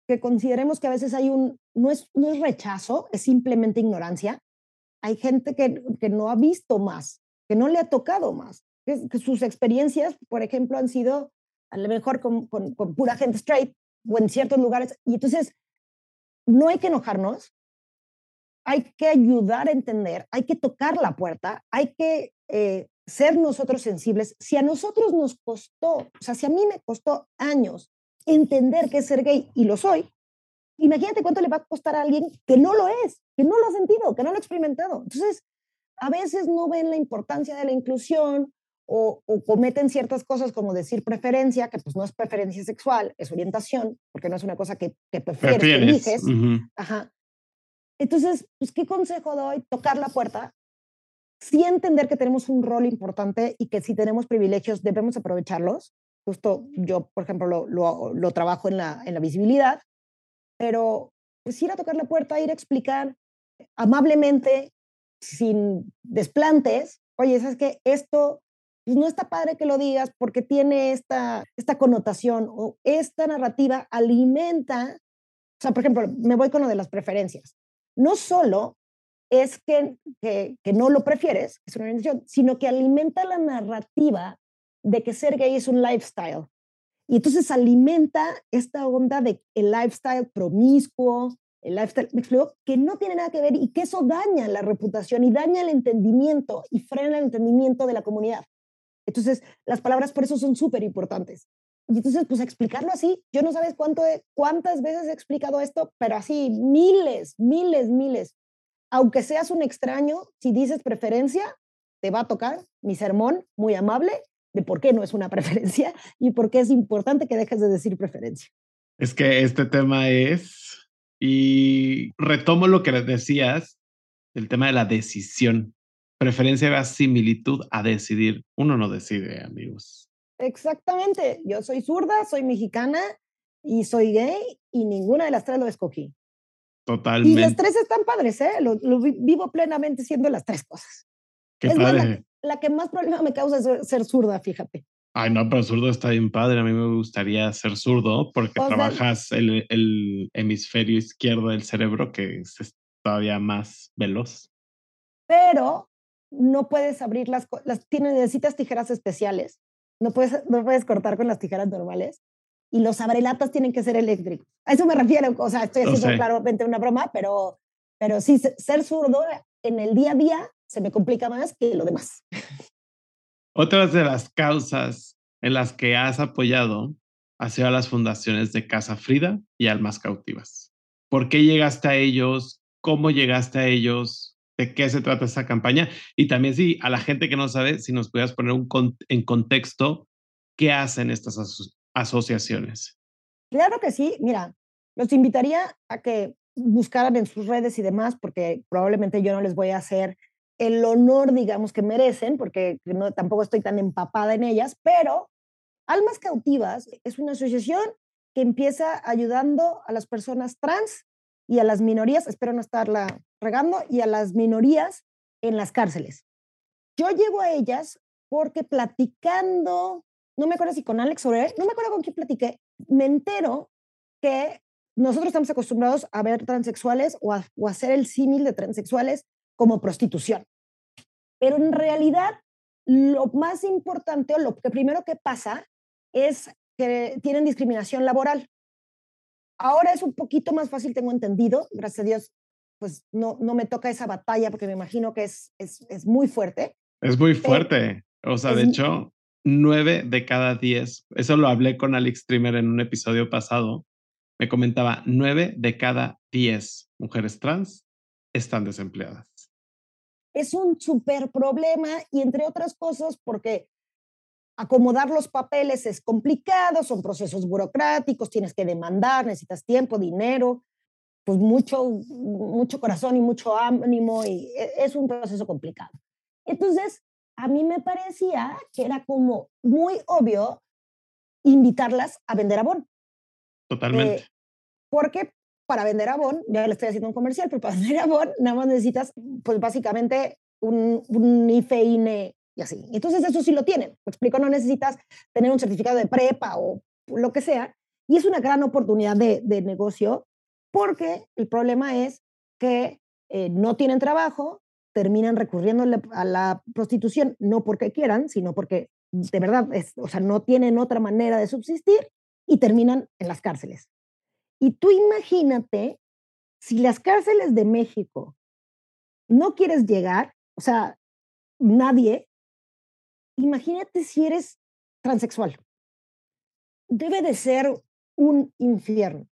que consideremos que a veces hay un, no es, no es rechazo, es simplemente ignorancia. Hay gente que, que no ha visto más, que no le ha tocado más, que, sus experiencias, por ejemplo, han sido a lo mejor con, con, pura gente straight o en ciertos lugares. Y entonces, no hay que enojarnos, hay que ayudar a entender, hay que tocar la puerta, hay que eh, ser nosotros sensibles. Si a nosotros nos costó, o sea, si a mí me costó años entender que es ser gay y lo soy, imagínate cuánto le va a costar a alguien que no lo es, que no lo ha sentido, que no lo ha experimentado. Entonces, a veces no ven la importancia de la inclusión o, cometen ciertas cosas como decir preferencia, que pues no es preferencia sexual, es orientación, porque no es una cosa que, que prefieres, que eliges. Ajá. Entonces, pues, ¿qué consejo doy? Tocar la puerta, sí entender que tenemos un rol importante y que si tenemos privilegios debemos aprovecharlos, Justo yo, por ejemplo, lo, lo, lo trabajo en la, en la visibilidad, pero pues ir a tocar la puerta, ir a explicar amablemente, sin desplantes, oye, ¿sabes qué? Esto pues no está padre que lo digas porque tiene esta, esta connotación o esta narrativa alimenta, o sea, por ejemplo, me voy con lo de las preferencias. No solo es que, que, que no lo prefieres, es una organización, sino que alimenta la narrativa de que ser gay es un lifestyle. Y entonces alimenta esta onda de el lifestyle promiscuo, el lifestyle, me explico, que no tiene nada que ver y que eso daña la reputación y daña el entendimiento y frena el entendimiento de la comunidad. Entonces, las palabras por eso son súper importantes. Y entonces, pues explicarlo así, yo no sabes cuánto, cuántas veces he explicado esto, pero así, miles, miles, miles. Aunque seas un extraño, si dices preferencia, te va a tocar mi sermón muy amable de por qué no es una preferencia y por qué es importante que dejes de decir preferencia. Es que este tema es, y retomo lo que decías, el tema de la decisión. Preferencia va similitud a decidir. Uno no decide, amigos. Exactamente. Yo soy zurda, soy mexicana y soy gay y ninguna de las tres lo escogí. Totalmente. Y las tres están padres, ¿eh? Lo, vivo plenamente siendo las tres cosas. Qué padre la que más problema me causa es ser zurda, fíjate. Ay, no, pero zurdo está bien padre. A mí me gustaría ser zurdo porque trabajas el, el, hemisferio izquierdo del cerebro que es todavía más veloz. Pero no puedes abrir las, las tienes, necesitas tijeras especiales. No puedes, no puedes cortar con las tijeras normales. Y los abrelatas tienen que ser eléctricos. A eso me refiero. O sea, estoy haciendo claramente una broma, pero, pero sí, ser zurdo en el día a día se me complica más que lo demás. Otras de las causas en las que has apoyado ha sido a las fundaciones de Casa Frida y Almas Cautivas. ¿Por qué llegaste a ellos? ¿Cómo llegaste a ellos? ¿De qué se trata esta campaña? Y también, si a la gente que no sabe, si nos pudieras poner un en contexto, ¿qué hacen estas asociaciones? Claro que sí. Mira, los invitaría a que buscaran en sus redes y demás, porque probablemente yo no les voy a hacer el honor, digamos, que merecen, porque no, tampoco estoy tan empapada en ellas, pero Almas Cautivas es una asociación que empieza ayudando a las personas trans y a las minorías, espero no estarla regando, y a las minorías en las cárceles. Yo llego a ellas porque platicando, no me acuerdo si con Alex Soler, no me acuerdo con quién platiqué, me entero que nosotros estamos acostumbrados a ver transexuales o a, hacer el símil de transexuales como prostitución. Pero en realidad, lo más importante o lo que primero que pasa es que tienen discriminación laboral. Ahora es un poquito más fácil, tengo entendido, gracias a Dios, pues no, no me toca esa batalla porque me imagino que es, es, es muy fuerte. Es muy fuerte. O sea, de hecho, nueve de cada diez, eso lo hablé con Alex Trimmer en un episodio pasado, me comentaba, nueve de cada diez mujeres trans están desempleadas. Es un súper problema y entre otras cosas porque acomodar los papeles es complicado, son procesos burocráticos, tienes que demandar, necesitas tiempo, dinero, pues mucho, mucho corazón y mucho ánimo y e, es un proceso complicado. Entonces, a mí me parecía que era como muy obvio invitarlas a vender abón. Totalmente. Eh, porque para vender abón, ya le estoy haciendo un comercial, pero para vender abón nada más necesitas, pues básicamente un, un IFE, y así. Entonces eso sí lo tienen. Me explico, no necesitas tener un certificado de prepa o lo que sea. Y es una gran oportunidad de, de negocio porque el problema es que eh, no tienen trabajo, terminan recurriendo a la prostitución, no porque quieran, sino porque de verdad, es, o sea, no tienen otra manera de subsistir y terminan en las cárceles. Y tú imagínate si las cárceles de México no quieres llegar, o sea, nadie, imagínate si eres transexual. Debe de ser un infierno,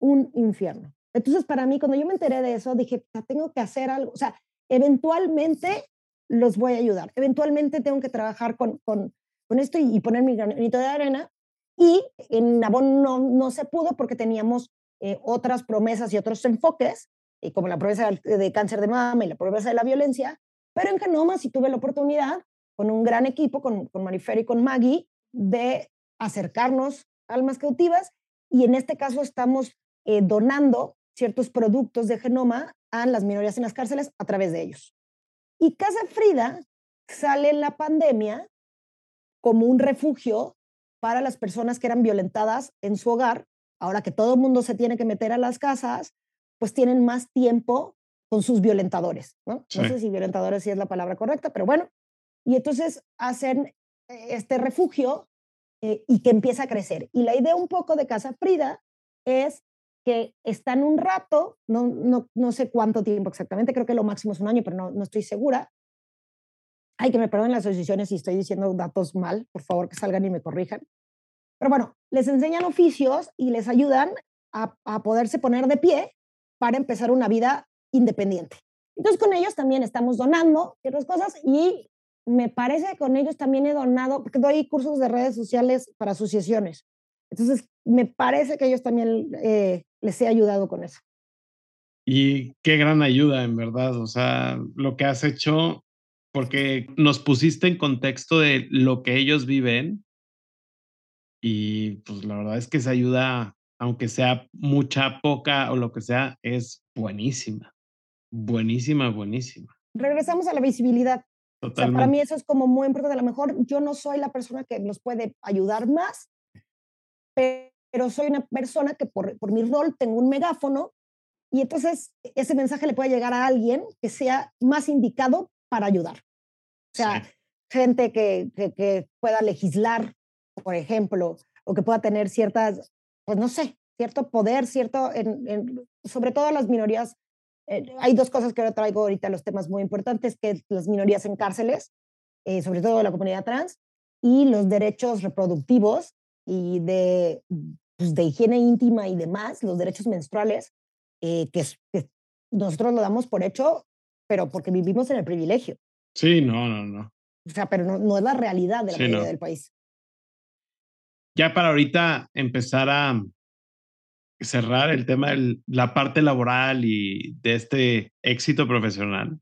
un infierno. Entonces, para mí, cuando yo me enteré de eso, dije, tengo que hacer algo. O sea, eventualmente los voy a ayudar. Eventualmente tengo que trabajar con, con, con esto y, poner mi granito de arena. Y en Nabón no, no se pudo porque teníamos eh, otras promesas y otros enfoques, y como la promesa de cáncer de mama y la promesa de la violencia. Pero en Genoma sí tuve la oportunidad, con un gran equipo, con, con Marifer y con Maggie, de acercarnos a almas cautivas. Y en este caso estamos eh, donando ciertos productos de genoma a las minorías en las cárceles a través de ellos. Y Casa Frida sale en la pandemia como un refugio para las personas que eran violentadas en su hogar. Ahora que todo el mundo se tiene que meter a las casas, pues tienen más tiempo con sus violentadores, ¿no? No sé si violentadores sí es la palabra correcta, pero bueno. Y entonces hacen eh, este refugio eh, y que empieza a crecer. Y la idea un poco de Casa Frida es que están un rato, no, no, no sé cuánto tiempo exactamente, creo que lo máximo es un año, pero no, no estoy segura. Hay que me perdonen las asociaciones si estoy diciendo datos mal, por favor que salgan y me corrijan. Pero bueno, les enseñan oficios y les ayudan a, a poderse poner de pie para empezar una vida independiente. Entonces con ellos también estamos donando ciertas cosas y me parece que con ellos también he donado, porque doy cursos de redes sociales para asociaciones. Entonces, me parece que ellos también eh, les he ayudado con eso. Y qué gran ayuda, en verdad. O sea, lo que has hecho, porque nos pusiste en contexto de lo que ellos viven. Y pues la verdad es que esa ayuda, aunque sea mucha, poca o lo que sea, es buenísima. Buenísima, buenísima. Regresamos a la visibilidad. Totalmente. para mí eso es como muy importante. A lo mejor yo no soy la persona que nos puede ayudar más, pero soy una persona que por, por mi rol tengo un megáfono y entonces ese mensaje le puede llegar a alguien que sea más indicado para ayudar. O sea, gente que, que, pueda legislar, por ejemplo, o que pueda tener ciertas, pues no sé, cierto poder, cierto, en, sobre todo las minorías. Eh, hay dos cosas que ahora traigo ahorita los temas muy importantes, que las minorías en cárceles, eh, sobre todo la comunidad trans, y los derechos reproductivos y de, pues, de higiene íntima y demás, los derechos menstruales, eh, que, nosotros lo damos por hecho, pero porque vivimos en el privilegio. Sí, no, no, no. O sea, pero no, no es la realidad de la mayoría del país. Ya para ahorita empezar a cerrar el tema de la parte laboral y de este éxito profesional,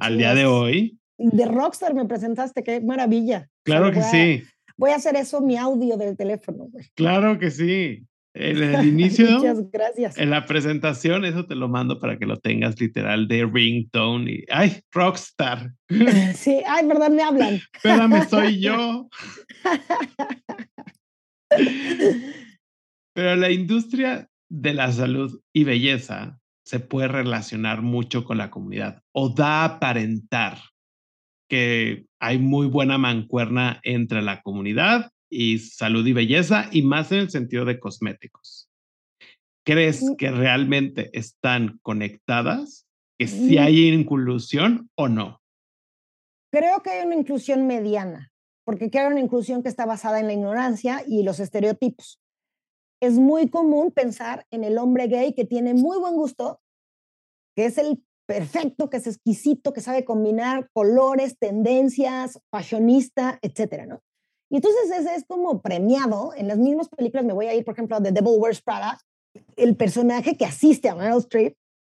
al día de hoy. De Rockstar me presentaste, qué maravilla. Claro que sí. Voy a hacer eso mi audio del teléfono. Claro que sí. En el inicio, Muchas gracias. en la presentación, eso te lo mando para que lo tengas literal de ringtone y, ay, rockstar. Sí, ay, verdad, me hablan. Espérame, soy yo. Pero la industria de la salud y belleza se puede relacionar mucho con la comunidad o da a aparentar que hay muy buena mancuerna entre la comunidad y salud y belleza, y más en el sentido de cosméticos. ¿Crees Mm. que realmente están conectadas? ¿Que sí Mm. hay inclusión o no? Creo que hay una inclusión mediana, porque creo una inclusión que está basada en la ignorancia y los estereotipos. Es muy común pensar en el hombre gay que tiene muy buen gusto, que es el perfecto, que es exquisito, que sabe combinar colores, tendencias, fashionista, etcétera, ¿no? Y entonces ese es como premiado. En las mismas películas me voy a ir, por ejemplo, a The Devil Wears Prada. El personaje que asiste a Meryl Streep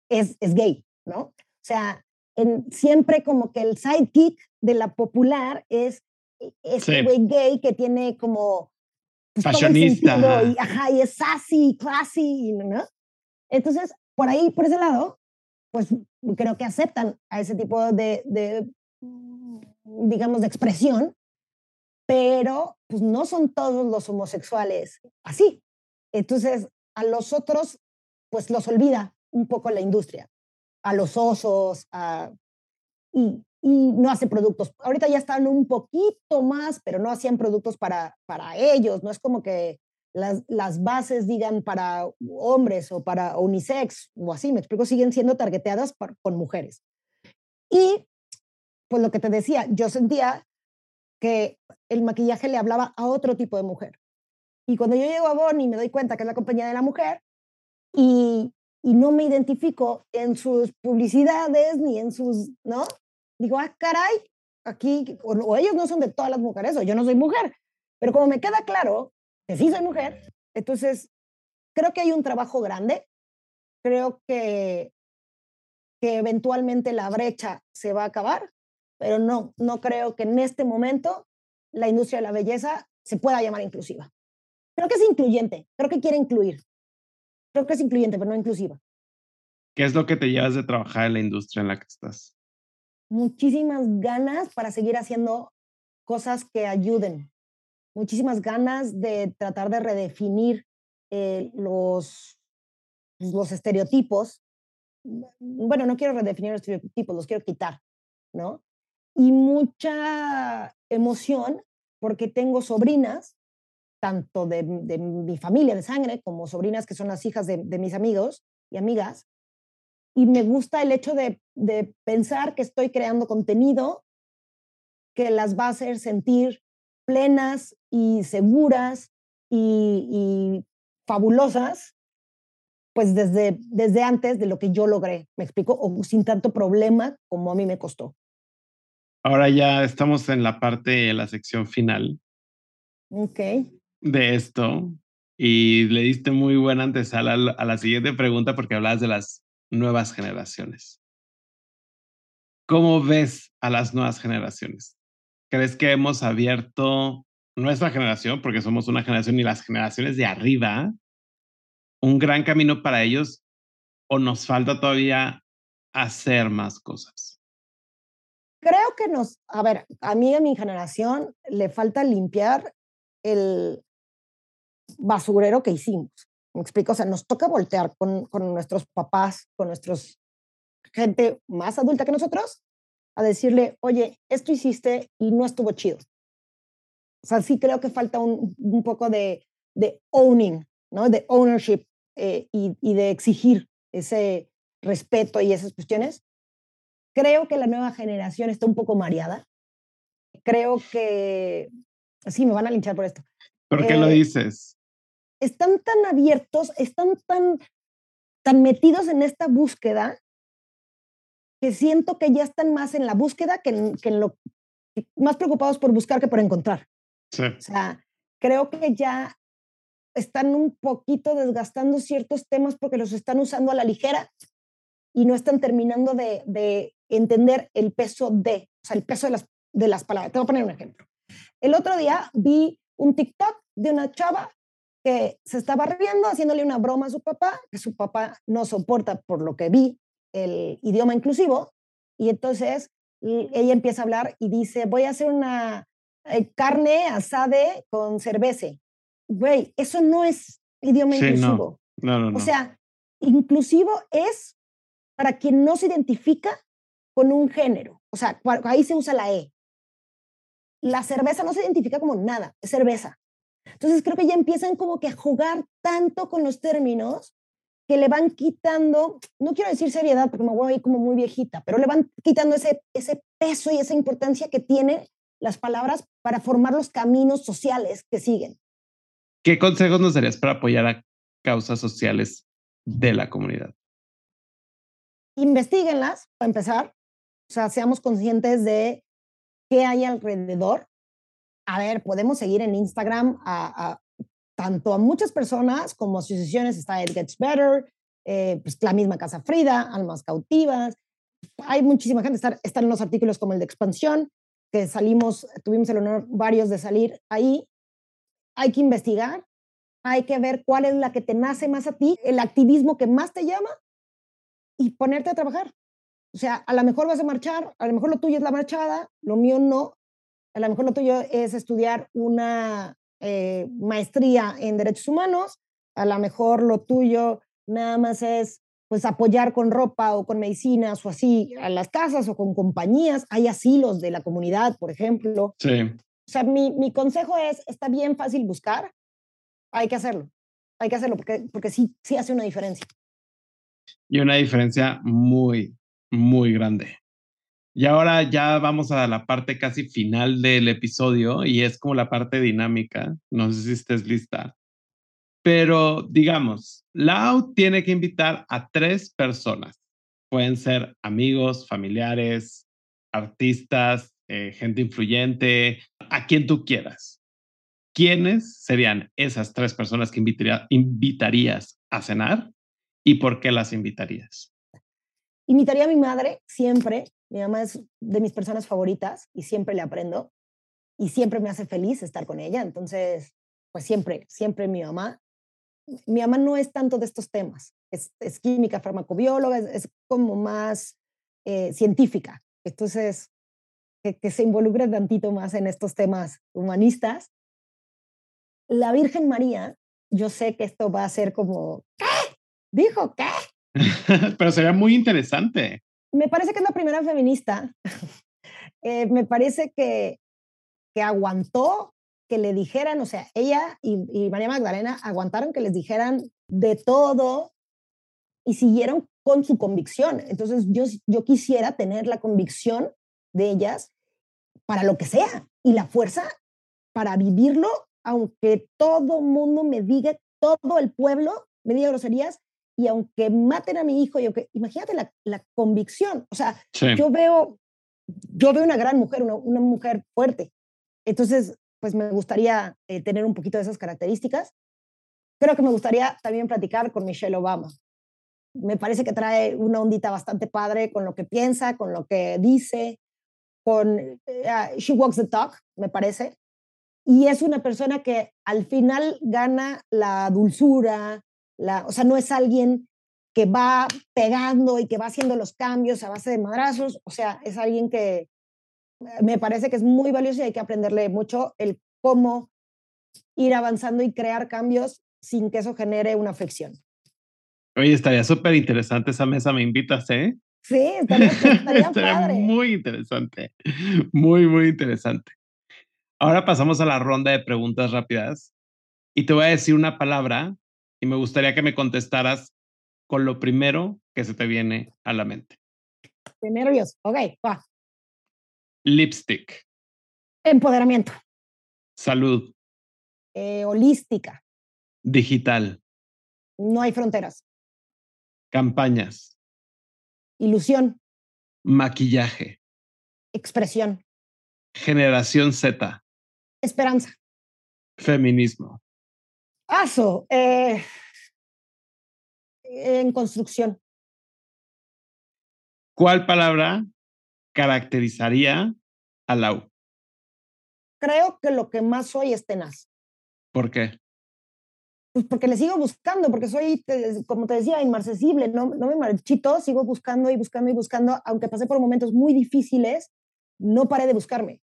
es, es gay, ¿no? O sea, en, siempre como que el sidekick de la popular es este Sí. güey gay que tiene como pues, Fashionista, sentido y, ajá, y es sassy, classy, ¿no? Entonces, por ahí, por ese lado, pues creo que aceptan a ese tipo de, de digamos, de expresión, pero pues no son todos los homosexuales así. Entonces, a los otros, pues los olvida un poco la industria, a los osos, a, y, y no hace productos. Ahorita ya están un poquito más, pero no hacían productos para, para ellos. No es como que las, las bases digan para hombres o para unisex o así, me explico, siguen siendo targeteadas por, con mujeres. Y pues lo que te decía, yo sentía que el maquillaje le hablaba a otro tipo de mujer. Y cuando yo llego a Bonnie me doy cuenta que es la compañía de la mujer y, y no me identifico en sus publicidades ni en sus, ¿no? Digo, ah, caray, aquí, o, o ellos no son de todas las mujeres, o yo no soy mujer. Pero como me queda claro que sí soy mujer, entonces creo que hay un trabajo grande. Creo que, que eventualmente la brecha se va a acabar, pero no, no creo que en este momento la industria de la belleza se pueda llamar inclusiva. Creo que es incluyente, creo que quiere incluir. Creo que es incluyente, pero no inclusiva. ¿Qué es lo que te llevas de trabajar en la industria en la que estás? Muchísimas ganas para seguir haciendo cosas que ayuden. Muchísimas ganas de tratar de redefinir eh, los, los estereotipos. Bueno, no quiero redefinir los estereotipos, los quiero quitar, ¿no? Y mucha emoción porque tengo sobrinas tanto de, de, mi familia de sangre como sobrinas que son las hijas de, de, mis amigos y amigas. Y me gusta el hecho de, de, pensar que estoy creando contenido que las va a hacer sentir plenas y seguras y, y fabulosas, pues desde, desde antes de lo que yo logré, me explico, o sin tanto problema como a mí me costó. Ahora ya estamos en la parte la sección final. Ok de esto y le diste muy buena antesala a la siguiente pregunta porque hablabas de las nuevas generaciones. ¿Cómo ves a las nuevas generaciones? ¿Crees que hemos abierto nuestra generación, porque somos una generación y las generaciones de arriba, un gran camino para ellos o nos falta todavía hacer más cosas? Creo que nos, a ver, a mí a mi generación le falta limpiar el basurero que hicimos. Me explico, o sea, nos toca voltear con, con nuestros papás, con nuestros gente más adulta que nosotros, a decirle, oye, esto hiciste y no estuvo chido. O sea, sí creo que falta un, un poco de, de, owning, ¿no? De ownership eh, y, y de exigir ese respeto y esas cuestiones. Creo que la nueva generación está un poco mareada. Creo que, sí, me van a linchar por esto. ¿Por qué eh, lo dices? Están tan abiertos, están tan, tan metidos en esta búsqueda que siento que ya están más en la búsqueda que en, que en lo más preocupados por buscar que por encontrar. Sí. O sea, creo que ya están un poquito desgastando ciertos temas porque los están usando a la ligera y no están terminando de, de, entender el peso de, o sea, el peso de las, de las palabras. Te voy a poner un ejemplo. El otro día vi un TikTok de una chava que se estaba riendo, haciéndole una broma a su papá, que su papá no soporta, por lo que vi, el idioma inclusivo, y entonces ella empieza a hablar y dice, voy a hacer una eh, carne asada con cerveza. Güey, eso no es idioma inclusivo. No. No, no, o sea, inclusivo es para quien no se identifica con un género. O sea, ahí se usa la E. La cerveza no se identifica como nada, es cerveza. Entonces creo que ya empiezan como que a jugar tanto con los términos que le van quitando, no quiero decir seriedad porque me voy a ir como muy viejita, pero le van quitando ese, ese peso y esa importancia que tienen las palabras para formar los caminos sociales que siguen. ¿Qué consejos nos darías para apoyar a causas sociales de la comunidad? Investíguenlas, para empezar. O sea, seamos conscientes de qué hay alrededor. A ver, podemos seguir en Instagram a, tanto a muchas personas como asociaciones. Está It Gets Better, eh, pues la misma Casa Frida, Almas Cautivas. Hay muchísima gente. Están, están los artículos como el de Expansión, que salimos, tuvimos el honor varios de salir ahí. Hay que investigar, hay que ver cuál es la que te nace más a ti, el activismo que más te llama y ponerte a trabajar. O sea, a lo mejor vas a marchar, a lo mejor lo tuyo es la marchada, lo mío no. A lo mejor lo tuyo es estudiar una eh, maestría en derechos humanos, a lo mejor lo tuyo nada más es pues apoyar con ropa o con medicinas o así a las casas o con compañías. Hay asilos de la comunidad, por ejemplo. Sí. O sea, mi, mi consejo es, está bien fácil buscar, hay que hacerlo. Hay que hacerlo porque, porque sí, sí hace una diferencia. Y una diferencia muy, muy grande. Y ahora ya vamos a la parte casi final del episodio y es como la parte dinámica. No sé si estés lista. Pero digamos, Lau tiene que invitar a tres personas. Pueden ser amigos, familiares, artistas, eh, gente influyente, a quien tú quieras. ¿Quiénes serían esas tres personas que invitarías a cenar y por qué las invitarías? Invitaría a mi madre siempre, mi mamá es de mis personas favoritas y siempre le aprendo y siempre me hace feliz estar con ella. Entonces, pues siempre, siempre mi mamá. Mi mamá no es tanto de estos temas, es, química, farmacobióloga, es, como más eh, científica. Entonces, que, que se involucre tantito más en estos temas humanistas. La Virgen María, yo sé que esto va a ser como, ¿qué? ¿Dijo qué? Pero sería muy interesante me parece que es la primera feminista. Eh, me parece que, que aguantó que le dijeran, o sea, ella y, María Magdalena aguantaron que les dijeran de todo y siguieron con su convicción. Entonces yo, yo quisiera tener la convicción de ellas para lo que sea y la fuerza para vivirlo, aunque todo mundo me diga, todo el pueblo me diga groserías, y aunque maten a mi hijo, y aunque, imagínate la, la convicción, o sea, yo veo, yo veo una gran mujer, una, una mujer fuerte. Entonces, pues me gustaría eh, tener un poquito de esas características. Creo que me gustaría también platicar con Michelle Obama. Me parece que trae una ondita bastante padre con lo que piensa, con lo que dice, con uh, She Walks the Talk, me parece. Y es una persona que al final gana la dulzura, o sea, no es alguien que va pegando y que va haciendo los cambios a base de madrazos, o sea, es alguien que eh, me parece que es muy valioso y hay que aprenderle mucho el cómo ir avanzando y crear cambios sin que eso genere una fricción. Oye, estaría súper interesante esa mesa, me invitas, ¿eh? Sí, estaría, estaría, muy interesante, muy, muy interesante. Ahora pasamos a la ronda de preguntas rápidas y te voy a decir una palabra y me gustaría que me contestaras con lo primero que se te viene a la mente. Qué nervios. Ok, va. Lipstick. Empoderamiento. Salud. Eh, holística. Digital. No hay fronteras. Campañas. Ilusión. Maquillaje. Expresión. Generación Z. Esperanza. Feminismo. Paso. Eh, en construcción. ¿Cuál palabra caracterizaría a Lau? Creo que lo que más soy es tenaz. ¿Por qué? Pues porque le sigo buscando, porque soy, como te decía, inmarcesible, no, no me marchito, sigo buscando y buscando y buscando, aunque pasé por momentos muy difíciles, no paré de buscarme.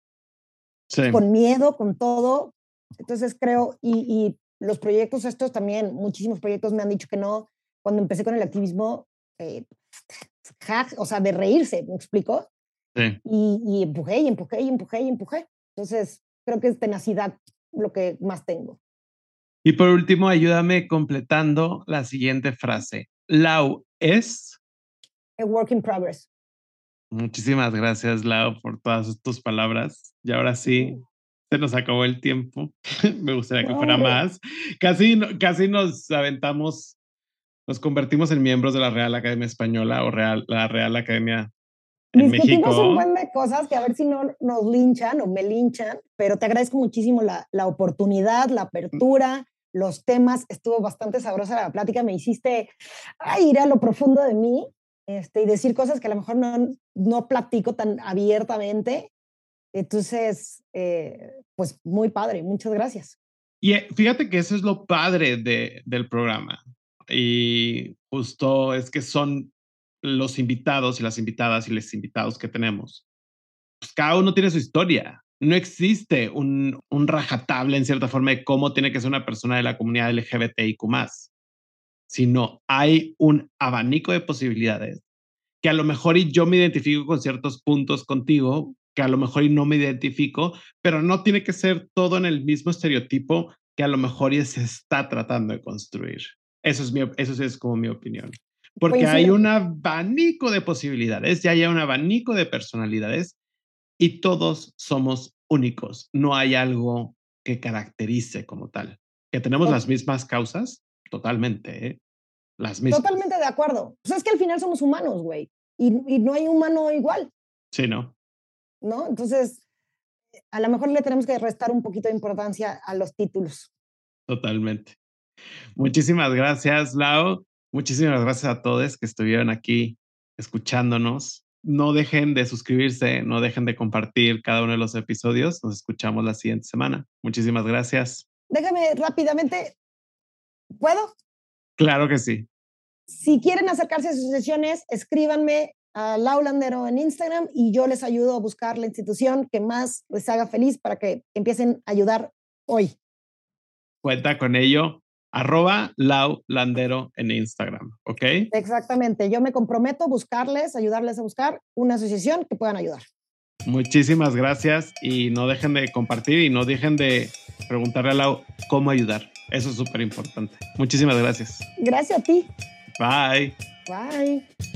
Sí. Con miedo, con todo. Entonces creo, y, y los proyectos estos también, muchísimos proyectos me han dicho que no. Cuando empecé con el activismo, eh, o sea, de reírse, ¿me explico? Sí. Y, y empujé y empujé y empujé y empujé. Entonces, creo que es tenacidad lo que más tengo. Y por último, ayúdame completando la siguiente frase. Lau es. A work in progress. Muchísimas gracias, Lau, por todas tus palabras. Y ahora sí, se nos acabó el tiempo. Me gustaría que fuera más. Casi, casi nos aventamos, nos convertimos en miembros de la Real Academia Española o Real, la Real Academia en Discutimos México. un buen de cosas que a ver si no nos linchan o me linchan, pero te agradezco muchísimo la, la oportunidad, la apertura, los temas. Estuvo bastante sabrosa la plática. Me hiciste ay, ir a lo profundo de mí este, y decir cosas que a lo mejor no, no platico tan abiertamente. Entonces, eh, pues muy padre. Muchas gracias. Y eh, fíjate que eso es lo padre de, del programa. Y justo es que son los invitados y las invitadas y los invitados que tenemos. Pues cada uno tiene su historia. No existe un, un rajatable en cierta forma de cómo tiene que ser una persona de la comunidad LGBTIQ sino hay un abanico de posibilidades que a lo mejor y yo me identifico con ciertos puntos contigo, que a lo mejor y no me identifico, pero no tiene que ser todo en el mismo estereotipo que a lo mejor y se está tratando de construir. Eso es, mi, eso es como mi opinión. Porque Coincido. hay un abanico de posibilidades, ya hay un abanico de personalidades y todos somos únicos. No hay algo que caracterice como tal. Que tenemos las mismas causas, totalmente, ¿eh? Las mismas. Totalmente de acuerdo. Pues es que al final somos humanos, güey. Y, y no hay humano igual, Sí, ¿no? ¿No? Entonces, a lo mejor le tenemos que restar un poquito de importancia a los títulos. Totalmente. Muchísimas gracias, Lau. Muchísimas gracias a todos que estuvieron aquí escuchándonos. No dejen de suscribirse, no dejen de compartir cada uno de los episodios. Nos escuchamos la siguiente semana. Muchísimas gracias. Déjame rápidamente, ¿puedo? Claro que sí. Si quieren acercarse a sus sesiones, escríbanme a Laulandero en Instagram y yo les ayudo a buscar la institución que más les haga feliz para que empiecen a ayudar hoy. Cuenta con ello. Arroba Lau Landero en Instagram, ¿ok? Exactamente. Yo me comprometo a buscarles, ayudarles a buscar una asociación que puedan ayudar. Muchísimas gracias y no dejen de compartir y no dejen de preguntarle a Lau cómo ayudar. Eso es súper importante. Muchísimas gracias. Gracias a ti. Bye. Bye.